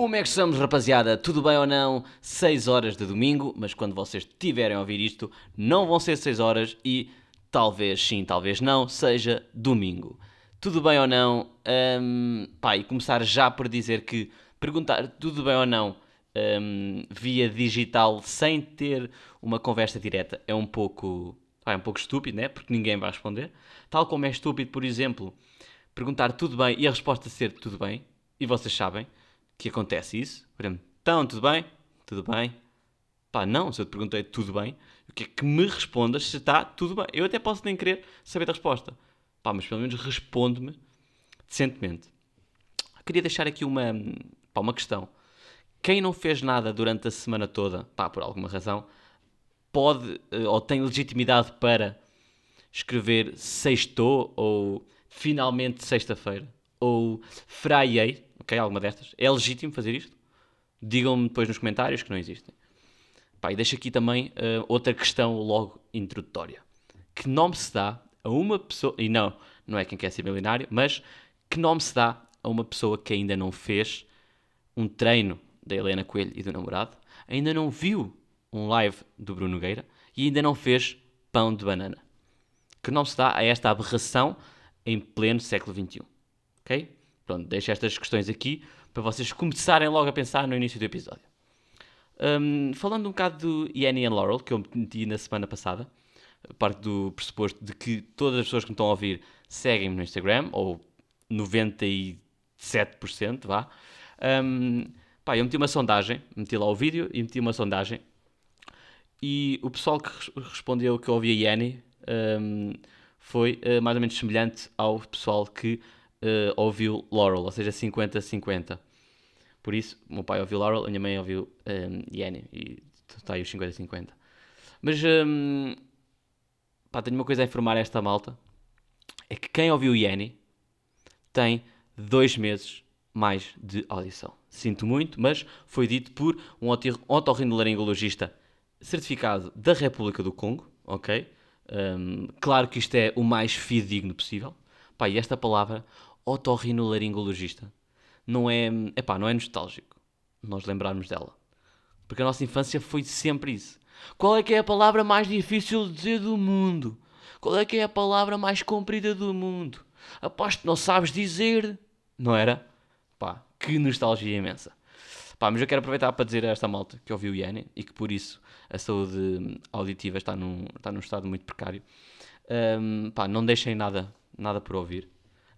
Como é que estamos, rapaziada? Tudo bem ou não? 6 horas de domingo, mas quando vocês tiverem a ouvir isto, não vão ser 6 horas e talvez sim, talvez não, seja domingo. Tudo bem ou não? Um, pá, e começar já por dizer que perguntar tudo bem ou não um, via digital sem ter uma conversa direta é um pouco, é um pouco estúpido, né? Porque ninguém vai responder. Tal como é estúpido, por exemplo, perguntar tudo bem e a resposta ser tudo bem, e vocês sabem que acontece isso. Por exemplo, então, tudo bem? Tudo bem? Pá, não, se eu te perguntei tudo bem, o que é que me respondas se está tudo bem? Eu até posso nem querer saber a resposta. Pá, mas pelo menos responde-me decentemente. Queria deixar aqui uma, pá, uma questão. Quem não fez nada durante a semana toda, pá, por alguma razão, pode eh, ou tem legitimidade para escrever sextou ou finalmente sexta-feira ou fraiei, ok? Alguma destas. É legítimo fazer isto? Digam-me depois nos comentários que não existem. Pá, e deixo aqui também uh, outra questão logo introdutória. Que nome se dá a uma pessoa, e não, não é quem quer ser milionário, mas que nome se dá a uma pessoa que ainda não fez um treino da Helena Coelho e do namorado, ainda não viu um live do Bruno Nogueira e ainda não fez pão de banana. Que nome se dá a esta aberração em pleno século XXI? Ok? Pronto, deixo estas questões aqui para vocês começarem logo a pensar no início do episódio. Um, falando um bocado do Yanni and Laurel, que eu meti na semana passada, parte do pressuposto de que todas as pessoas que me estão a ouvir seguem-me no Instagram, ou 97%, vá. Um, pá, eu meti uma sondagem, meti lá o vídeo e meti uma sondagem. E o pessoal que respondeu que ouvia Yanni um, foi uh, mais ou menos semelhante ao pessoal que uh, ouviu Laurel, ou seja, 50-50. Por isso, o meu pai ouviu Laurel, a minha mãe ouviu um, ehm, e está aí os 50-50. Mas, um, pá, tenho uma coisa a informar a esta malta, é que quem ouviu Yanni tem dois meses mais de audição. Sinto muito, mas foi dito por um otorrinolaringologista certificado da República do Congo, ok? Um, claro que isto é o mais fidedigno possível. Pá, e esta palavra otorrinolaringologista não é, epá, não é nostálgico nós lembrarmos dela. Porque a nossa infância foi sempre isso. Qual é que é a palavra mais difícil de dizer do mundo? Qual é que é a palavra mais comprida do mundo? Aposto que não sabes dizer. Não era? Pá, que nostalgia imensa. Pá, mas eu quero aproveitar para dizer a esta malta que ouviu o Yanni e que por isso a saúde auditiva está num, está num estado muito precário. Um, pá, não deixem nada, nada por ouvir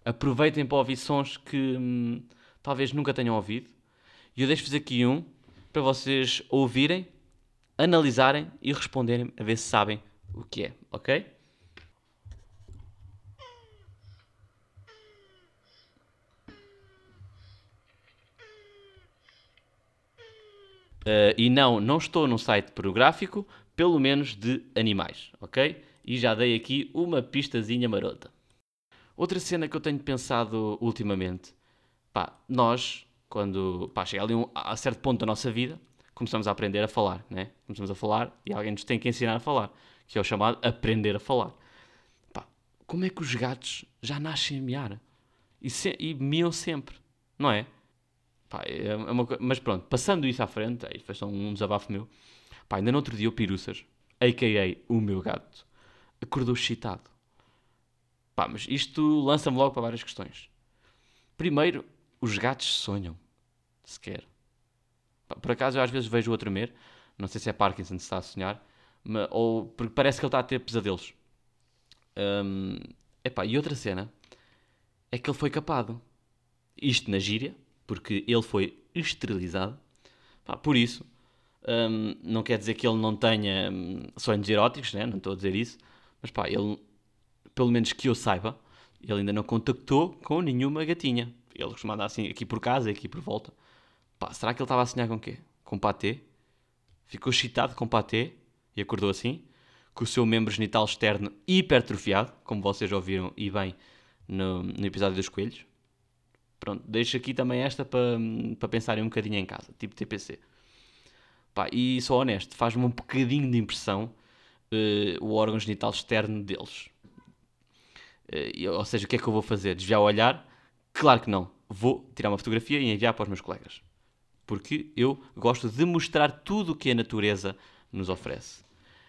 aproveitem para ouvir sons que hum, talvez nunca tenham ouvido. E eu deixo-vos aqui um para vocês ouvirem, analisarem e responderem a ver se sabem o que é, ok? Uh, e não, não estou num site pornográfico, pelo menos de animais, ok? E já dei aqui uma pistazinha marota. Outra cena que eu tenho pensado ultimamente, pá, nós, quando pá, chega ali um, a certo ponto da nossa vida, começamos a aprender a falar, né? Começamos a falar e alguém nos tem que ensinar a falar, que é o chamado aprender a falar. Pá, como é que os gatos já nascem a miar? E, se, e miam sempre, não é? Pá, é, é uma, mas pronto, passando isso à frente, aí foi só um desabafo meu. Pá, ainda no outro dia o Piruças, a.k.a. o meu gato, acordou excitado. Pá, mas isto lança-me logo para várias questões. Primeiro, os gatos sonham. Sequer. Pá, por acaso eu às vezes vejo-o a tremer. Não sei se é Parkinson que está a sonhar. Mas, ou porque parece que ele está a ter pesadelos. Um, epá, e outra cena é que ele foi capado. Isto na gíria, porque ele foi esterilizado. Pá, por isso, um, não quer dizer que ele não tenha hum, sonhos eróticos, né? não estou a dizer isso. Mas pá, ele pelo menos que eu saiba, ele ainda não contactou com nenhuma gatinha. Ele costuma andar assim aqui por casa, aqui por volta. Pá, será que ele estava a sonhar com o quê? Com patê? Ficou excitado com patê e acordou assim, com o seu membro genital externo hipertrofiado, como vocês ouviram e bem no, no episódio dos coelhos. Pronto, deixo aqui também esta para, para pensarem um bocadinho em casa, tipo TPC. Pá, e sou honesto, faz-me um bocadinho de impressão uh, o órgão genital externo deles. Uh, ou seja, o que é que eu vou fazer? Desviar o olhar? Claro que não. Vou tirar uma fotografia e enviar para os meus colegas. porque eu gosto de mostrar tudo o que a natureza nos oferece.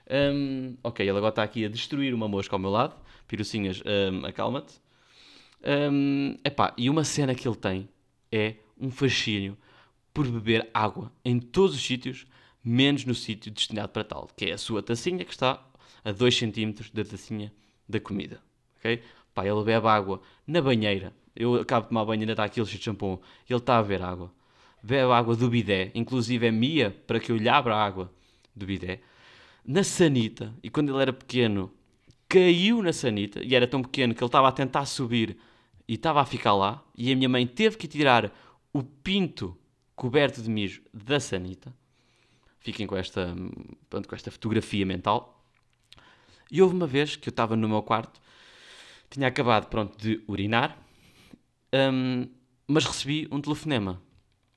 Um, ok, ele agora está aqui a destruir uma mosca ao meu lado. Pirucinhas, um, acalma-te. Um, epá, e uma cena que ele tem é um fascínio por beber água em todos os sítios, menos no sítio destinado para tal, que é a sua tacinha que está a 2 cm da tacinha da comida. Ok? Pá, ele bebe água na banheira. Eu acabo de tomar banho ainda está aquele cheio de shampoo. Ele está a beber água. Bebe água do bidé. Inclusive é Mia para que eu lhe abra a água do bidé. Na sanita. E quando ele era pequeno, caiu na sanita. E era tão pequeno que ele estava a tentar subir e estava a ficar lá. E a minha mãe teve que tirar o pinto coberto de mijo da sanita. Fiquem com esta, pronto, com esta fotografia mental. E houve uma vez que eu estava no meu quarto tinha acabado, pronto, de urinar, um, mas recebi um telefonema.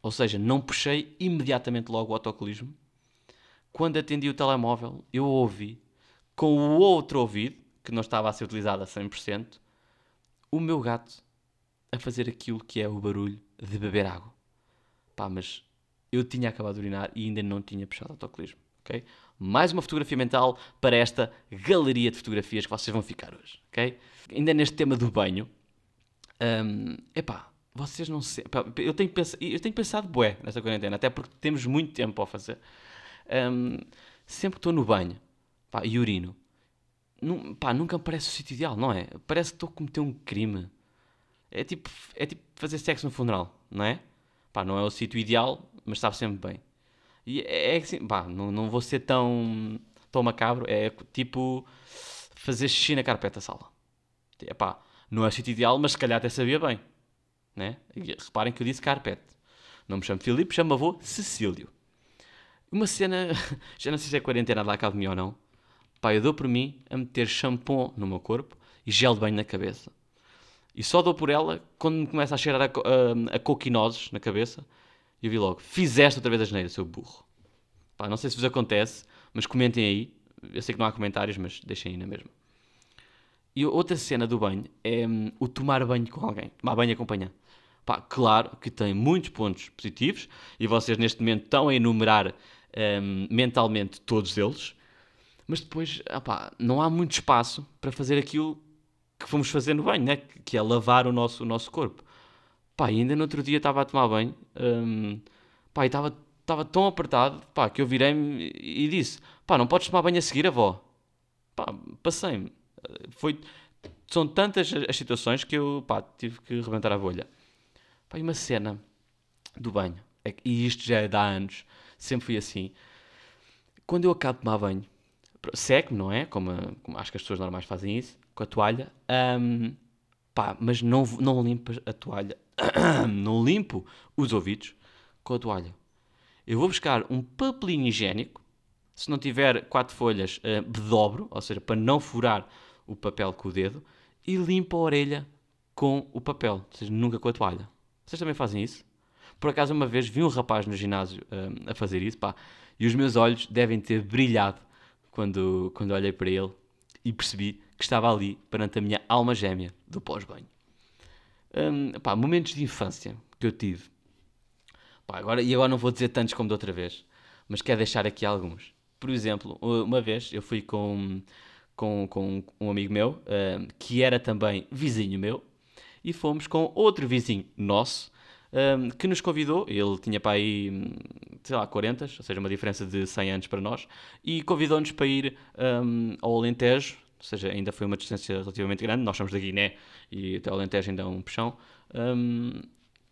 Ou seja, não puxei imediatamente logo o autocolismo. Quando atendi o telemóvel, eu ouvi, com o outro ouvido, que não estava a ser utilizado a 100%, o meu gato a fazer aquilo que é o barulho de beber água. Pá, mas eu tinha acabado de urinar e ainda não tinha puxado o autocolismo, ok? Mais uma fotografia mental para esta galeria de fotografias que vocês vão ficar hoje, ok? Ainda neste tema do banho, um, epá, vocês não sei, epá, eu, tenho pensado, eu tenho pensado bué nesta quarentena, até porque temos muito tempo para fazer. Um, sempre que estou no banho pá, e urino, num, pá, nunca me parece o sítio ideal, não é? Parece que estou a cometer um crime. É tipo, é tipo fazer sexo no funeral, não é? Pá, não é o sítio ideal, mas sabe sempre bem. E é, é assim, pá, não, não vou ser tão, tão macabro, é tipo fazer xixi na carpeta da sala. É pá, não é sítio ideal, mas se calhar até sabia bem. Né? E reparem que eu disse carpete. Não me chamo Filipe, chamo avô Cecílio. Uma cena, já não sei se é quarentena de mim ou não. Pá, eu dou por mim a meter shampoo no meu corpo e gel de banho na cabeça. E só dou por ela quando me começa a cheirar a, a, a coquinoses na cabeça e eu vi logo, fizeste outra vez a geneira, seu burro. Pá, não sei se vos acontece, mas comentem aí. Eu sei que não há comentários, mas deixem aí na mesma. E outra cena do banho é hum, o tomar banho com alguém. Tomar banho acompanhado. Pá, claro que tem muitos pontos positivos e vocês neste momento estão a enumerar hum, mentalmente todos eles, mas depois opá, não há muito espaço para fazer aquilo que fomos fazer no banho, né? que é lavar o nosso, o nosso corpo. Pá, ainda no outro dia estava a tomar banho, um, pá, e estava, estava tão apertado, pá, que eu virei-me e disse, pá, não podes tomar banho a seguir, avó. Pá, passei-me. Foi, são tantas as situações que eu, pá, tive que rebentar a bolha. Pá, e uma cena do banho, é e isto já é de há anos, sempre fui assim. Quando eu acabo de tomar banho, seco, não é? Como, como, acho que as pessoas normais fazem isso, com a toalha, um, pá, mas não, não limpas a toalha não limpo os ouvidos com a toalha. Eu vou buscar um papelinho higiênico, se não tiver quatro folhas, uh, ou seja, para não furar o papel com o dedo, e limpo a orelha com o papel, ou seja, nunca com a toalha. Vocês também fazem isso? Por acaso, uma vez vi um rapaz no ginásio uh, a fazer isso, pá, e os meus olhos devem ter brilhado quando, quando olhei para ele e percebi que estava ali perante a minha alma gêmea do pós-banho. Um, pá, momentos de infância que eu tive. Pá, agora, e agora não vou dizer tantos como da outra vez, mas quero deixar aqui alguns. Por exemplo, uma vez eu fui com, com, com um amigo meu, um, que era também vizinho meu, e fomos com outro vizinho nosso, um, que nos convidou, ele tinha para aí, sei lá, 40, ou seja, uma diferença de 100 anos para nós, e convidou-nos para ir um, ao Alentejo, ou seja, ainda foi uma distância relativamente grande. Nós somos da Guiné e até o Alentejo ainda é um puxão. Um,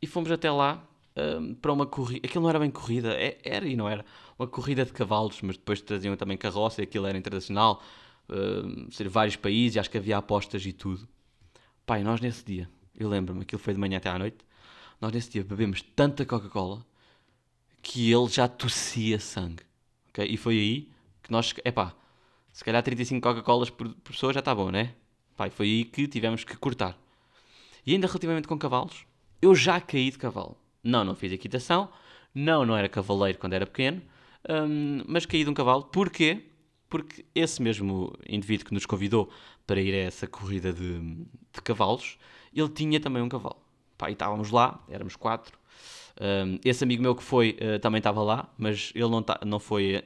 e fomos até lá um, para uma corrida. Aquilo não era bem corrida, é, era e não era. Uma corrida de cavalos, mas depois traziam também carroça e aquilo era internacional. Um, ser vários países, acho que havia apostas e tudo. Pai, nós nesse dia, eu lembro-me, aquilo foi de manhã até à noite. Nós nesse dia bebemos tanta Coca-Cola que ele já tossia sangue. Okay? E foi aí que nós, epá, se calhar 35 Coca-Colas por, por pessoa já está bom, né? Pai, foi aí que tivemos que cortar. E ainda relativamente com cavalos, eu já caí de cavalo. Não, não fiz equitação. Não, não era cavaleiro quando era pequeno. Um, mas caí de um cavalo. Porquê? Porque esse mesmo indivíduo que nos convidou para ir a essa corrida de, de cavalos, ele tinha também um cavalo. Pá, e estávamos lá, éramos quatro. Um, esse amigo meu que foi uh, também estava lá, mas ele não, tá, não foi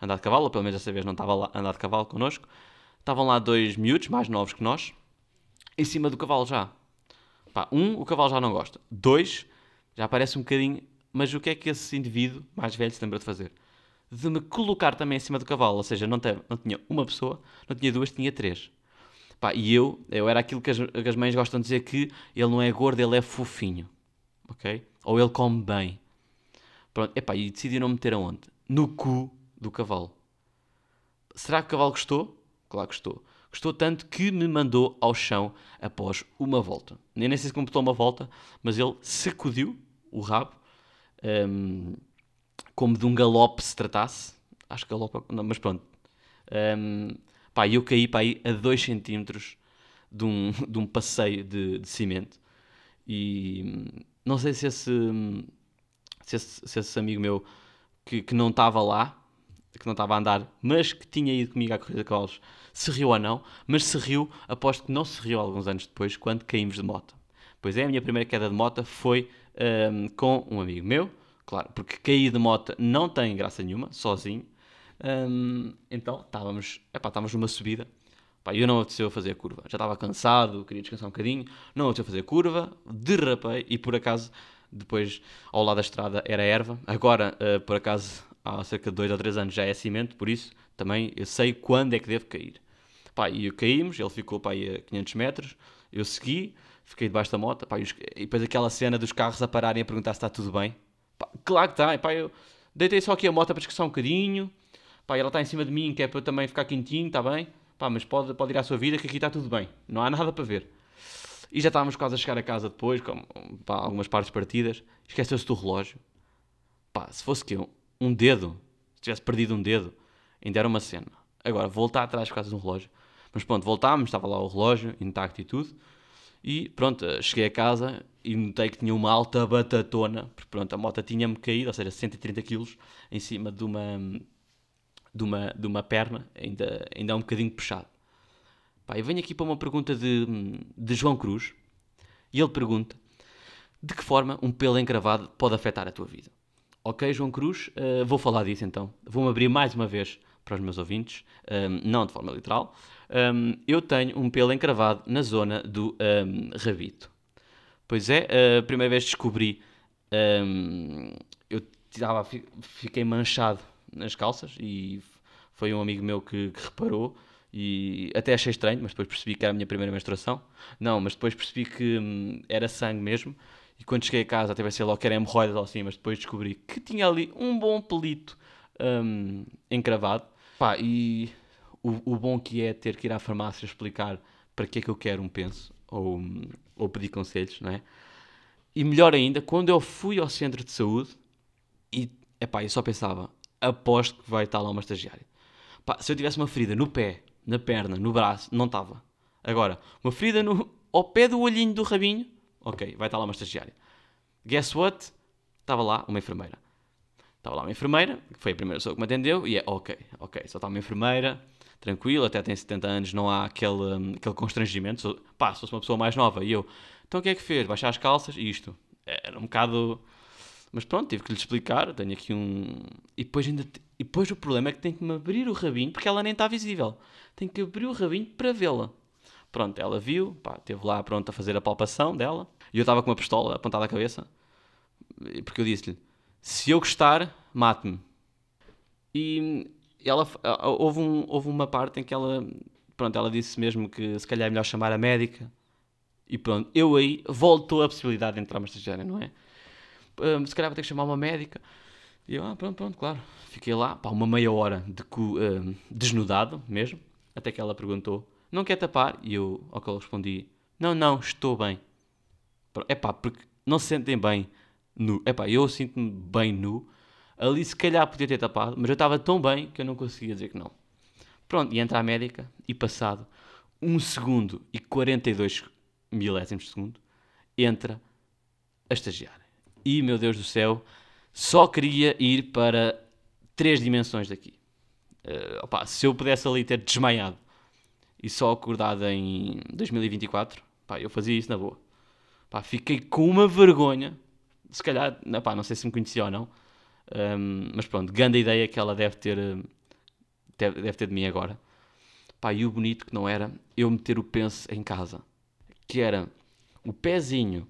andar de cavalo, ou pelo menos dessa vez não estava lá andar de cavalo connosco. Estavam lá dois miúdos, mais novos que nós, em cima do cavalo já. Pá, um, o cavalo já não gosta. Dois, já parece um bocadinho. Mas o que é que esse indivíduo mais velho se lembra de fazer? De me colocar também em cima do cavalo. Ou seja, não, teve, não tinha uma pessoa, não tinha duas, tinha três. Pá, e eu, eu era aquilo que as, que as mães gostam de dizer que ele não é gordo, ele é fofinho. Ok? Ou ele come bem. Pronto, epá, e decidi não meter aonde? No cu do cavalo. Será que o cavalo gostou? Claro que gostou. Gostou tanto que me mandou ao chão após uma volta. Nem, sei se completou uma volta, mas ele sacudiu o rabo, um, como de um galope se tratasse. Acho que galope, não, mas pronto. Um, pá, eu caí para aí a 2 centímetros de um, de um passeio de, de cimento. E não sei se esse, se esse, se esse amigo meu que, que não estava lá, que não estava a andar, mas que tinha ido comigo à corrida de cavalos, se riu ou não, mas se riu, aposto que não se riu alguns anos depois, quando caímos de moto. Pois é, a minha primeira queda de moto foi um, com um amigo meu, claro, porque cair de moto não tem graça nenhuma, sozinho. Um, então estávamos, epá, estávamos numa subida Pá, eu não apeteceu fazer curva. Já estava cansado, queria descansar um bocadinho. Não apeteceu fazer curva, derrapei e por acaso, depois ao lado da estrada era erva. Agora, uh, por acaso, há cerca de 2 ou 3 anos já é cimento, por isso também eu sei quando é que devo cair. Pá, e caímos, ele ficou pá, a 500 metros, eu segui, fiquei debaixo da moto, pá, e, depois aquela cena dos carros a pararem a perguntar se está tudo bem. Pá, claro que está, pá, eu deitei só aqui a moto para descansar um bocadinho, pá, ela está em cima de mim, que é para eu também ficar quentinho, está bem? pá, mas pode, pode ir à sua vida que aqui está tudo bem, não há nada para ver. E já estávamos quase a chegar a casa depois, com pá, algumas partes partidas, esqueceu-se do relógio. Pá, se fosse que um dedo, se tivesse perdido um dedo, ainda era uma cena. Agora, voltar atrás por causa de um relógio. Mas pronto, voltámos, estava lá o relógio, intacto e tudo. E pronto, cheguei a casa e notei que tinha uma alta batatona, porque pronto, a moto tinha-me caído, ou seja, 130 kg, em cima de uma, de uma, de uma perna, ainda, ainda é um bocadinho puxado. Pá, eu venho aqui para uma pergunta de, de João Cruz e ele pergunta: de que forma um pelo encravado pode afetar a tua vida? Ok, João Cruz, uh, vou falar disso então. Vou-me abrir mais uma vez para os meus ouvintes, um, ehm, não de forma literal. Um, ehm, eu tenho um pelo encravado na zona do um, ehm, rabito. Pois é, a primeira vez descobri, eu tirava, fiquei manchado nas calças e foi um amigo meu que, que, reparou e até achei estranho, mas depois percebi que era a minha primeira menstruação. Não, mas depois percebi que hum, era sangue mesmo. E quando cheguei a casa, até pensei logo que era hemorroidas ou assim, mas depois descobri que tinha ali um bom pelito hum, encravado. Pá, e o, o, bom que é ter que ir à farmácia explicar para que é que eu quero um penso ou, ou pedir conselhos, não é? E melhor ainda, quando eu fui ao centro de saúde e, epá, eu só pensava, aposto que vai estar lá uma estagiária. Pá, se eu tivesse uma ferida no pé, na perna, no braço, não estava. Agora, uma ferida no, ao pé do olhinho do rabinho, ok, vai estar lá uma estagiária. Guess what? Estava lá uma enfermeira. Estava lá uma enfermeira, que foi a primeira pessoa que me atendeu, e é ok, ok, só está uma enfermeira, tranquilo, até tem 70 anos, não há aquele, um, aquele constrangimento. Pá, se fosse uma pessoa mais nova e eu, então o que é que fez? Baixar as calças e isto. Era um bocado mas pronto, tive que lhe explicar. Tenho aqui um. E depois, ainda e depois o problema é que tem que me abrir o rabinho porque ela nem está visível. Tem que abrir o rabinho para vê-la. Pronto, ela viu, pá, esteve lá pronto a fazer a palpação dela. E eu estava com uma pistola apontada à cabeça. Porque eu disse-lhe: se eu gostar, mate-me. E ela, houve, um, houve uma parte em que ela, pronto, ela disse mesmo que se calhar é melhor chamar a médica. E pronto, eu aí voltou a possibilidade de entrar uma estagiária, não é? um, se calhar vou ter que chamar uma médica. E eu, ah, pronto, pronto, claro. Fiquei lá, pá, uma meia hora de cu, um, desnudado mesmo, até que ela perguntou, não quer tapar? E eu, ao que eu respondi, não, não, estou bem. É pá, porque não se sentem bem nu. É pá, eu sinto-me bem nu. Ali se calhar podia ter tapado, mas eu estava tão bem que eu não conseguia dizer que não. Pronto, e entra a médica e passado 1 segundo e 42 milésimos de segundo, entra a estagiária e, meu Deus do céu, só queria ir para três dimensões daqui. Uh, opa, se eu pudesse ali ter desmaiado e só acordado em 2024, pá, eu fazia isso na boa. Pá, fiquei com uma vergonha se calhar, epá, não sei se me conhecia ou não, um, mas pronto, grande ideia que ela deve ter, deve, deve ter de mim agora. Pá, e o bonito que não era eu meter o penso em casa, que era o pezinho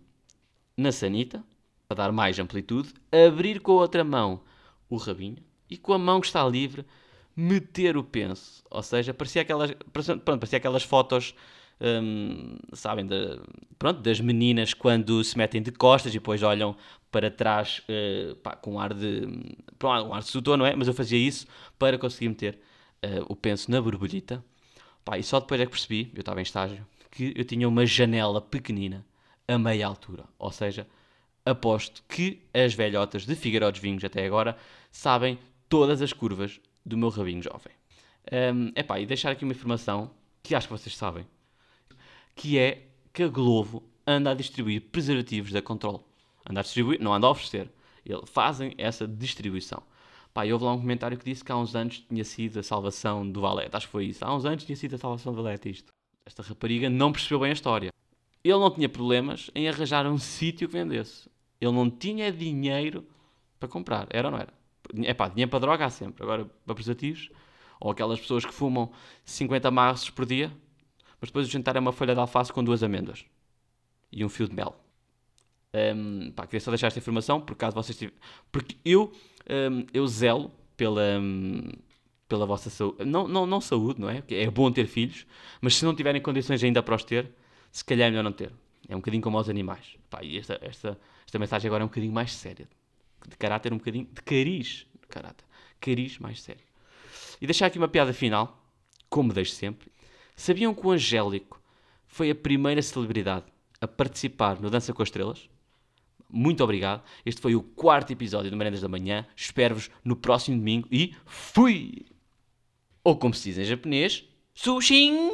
na sanita, para dar mais amplitude, abrir com a outra mão o rabinho e com a mão que está livre meter o penso. Ou seja, parecia aquelas, pronto, parecia aquelas fotos, hum, sabem, de, pronto, das meninas quando se metem de costas e depois olham para trás uh, pá, com um ar de. Um ar de sedutor, não é? Mas eu fazia isso para conseguir meter uh, o penso na borbulhita. Pá, e só depois é que percebi, eu estava em estágio, que eu tinha uma janela pequenina a meia altura. Ou seja, aposto que as velhotas de Figueiró dos Vinhos até agora sabem todas as curvas do meu rabinho jovem. Um, epá, e deixar aqui uma informação que acho que vocês sabem, que é que a Glovo anda a distribuir preservativos da Control. Anda a distribuir, não anda a oferecer. Eles fazem essa distribuição. Pá, houve lá um comentário que disse que há uns anos tinha sido a salvação do Valete. Acho que foi isso. Há uns anos tinha sido a salvação do Valete isto. Esta rapariga não percebeu bem a história. Ele não tinha problemas em arranjar um sítio que vendesse. Ele não tinha dinheiro para comprar. Era ou não era? É pá, dinheiro para droga há sempre. Agora, para preservativos, ou aquelas pessoas que fumam 50 maços por dia, mas depois o jantar é uma folha de alface com duas amêndoas e um fio de mel. Um, pá, queria só deixar esta informação, por caso vocês tiverem... Porque eu, um, eu zelo pela, um, pela vossa saúde. Não, não, não saúde, não é? É bom ter filhos, mas se não tiverem condições ainda para os ter, se calhar é melhor não ter. É um bocadinho como aos animais. Pá, e esta, esta, esta mensagem agora é um bocadinho mais séria. De caráter um bocadinho... De cariz. Caráter. Cariz mais sério. E deixar aqui uma piada final, como deixo sempre. Sabiam que o Angélico foi a primeira celebridade a participar no Dança com as Estrelas? Muito obrigado. Este foi o quarto episódio do Merendas da Manhã. Espero-vos no próximo domingo e fui! Ou como se diz em japonês, sushin!